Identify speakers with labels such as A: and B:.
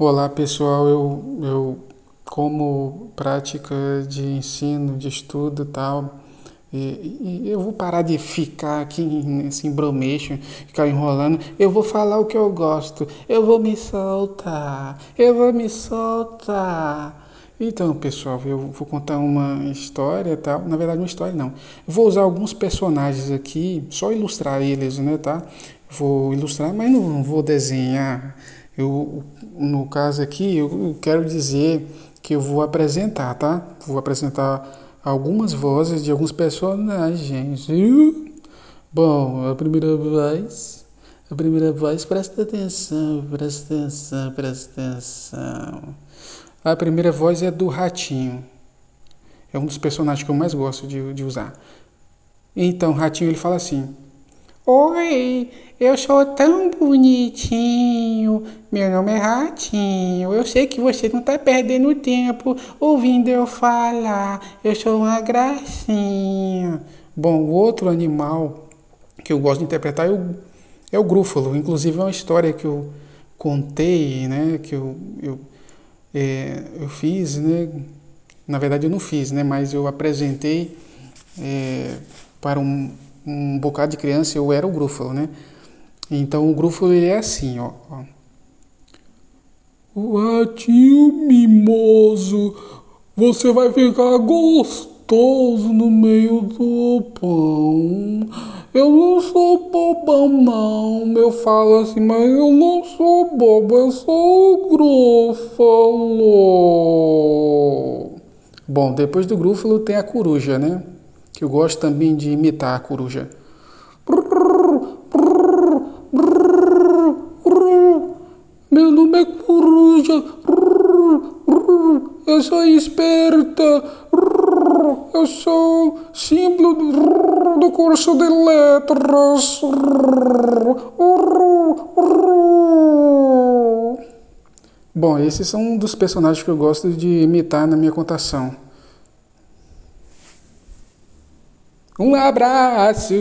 A: Olá pessoal, eu, eu como prática de ensino, de estudo tal, e, e eu vou parar de ficar aqui nesse embromeixo, ficar enrolando. Eu vou falar o que eu gosto, eu vou me soltar, eu vou me soltar. Então, pessoal, eu vou contar uma história, tal. Na verdade, uma história não. Vou usar alguns personagens aqui, só ilustrar eles, né, tá? Vou ilustrar, mas não vou desenhar eu, no caso aqui, eu quero dizer que eu vou apresentar, tá? Vou apresentar algumas vozes de alguns personagens. Bom, a primeira voz, a primeira voz, presta atenção, presta atenção, presta atenção. A primeira voz é do Ratinho. É um dos personagens que eu mais gosto de, de usar. Então, o Ratinho ele fala assim: Oi, eu sou tão bonitinho. Meu nome é Ratinho. Eu sei que você não está perdendo tempo ouvindo eu falar. Eu sou uma gracinha. Bom, o outro animal que eu gosto de interpretar é o, é o grúfalo. Inclusive é uma história que eu contei, né? Que eu, eu, é, eu fiz, né? Na verdade eu não fiz, né? Mas eu apresentei é, para um um bocado de criança eu era o grúfalo, né? Então o grúfalo ele é assim, ó. O ratinho mimoso, você vai ficar gostoso no meio do pão. Eu não sou bobão, não. Eu falo assim, mas eu não sou bobo, eu sou o grúfalo. Bom, depois do grúfalo tem a coruja, né? Que eu gosto também de imitar a coruja. Meu nome é Coruja. Eu sou esperta. Eu sou símbolo do curso de letras. Bom, esses são um dos personagens que eu gosto de imitar na minha contação. Um abraço.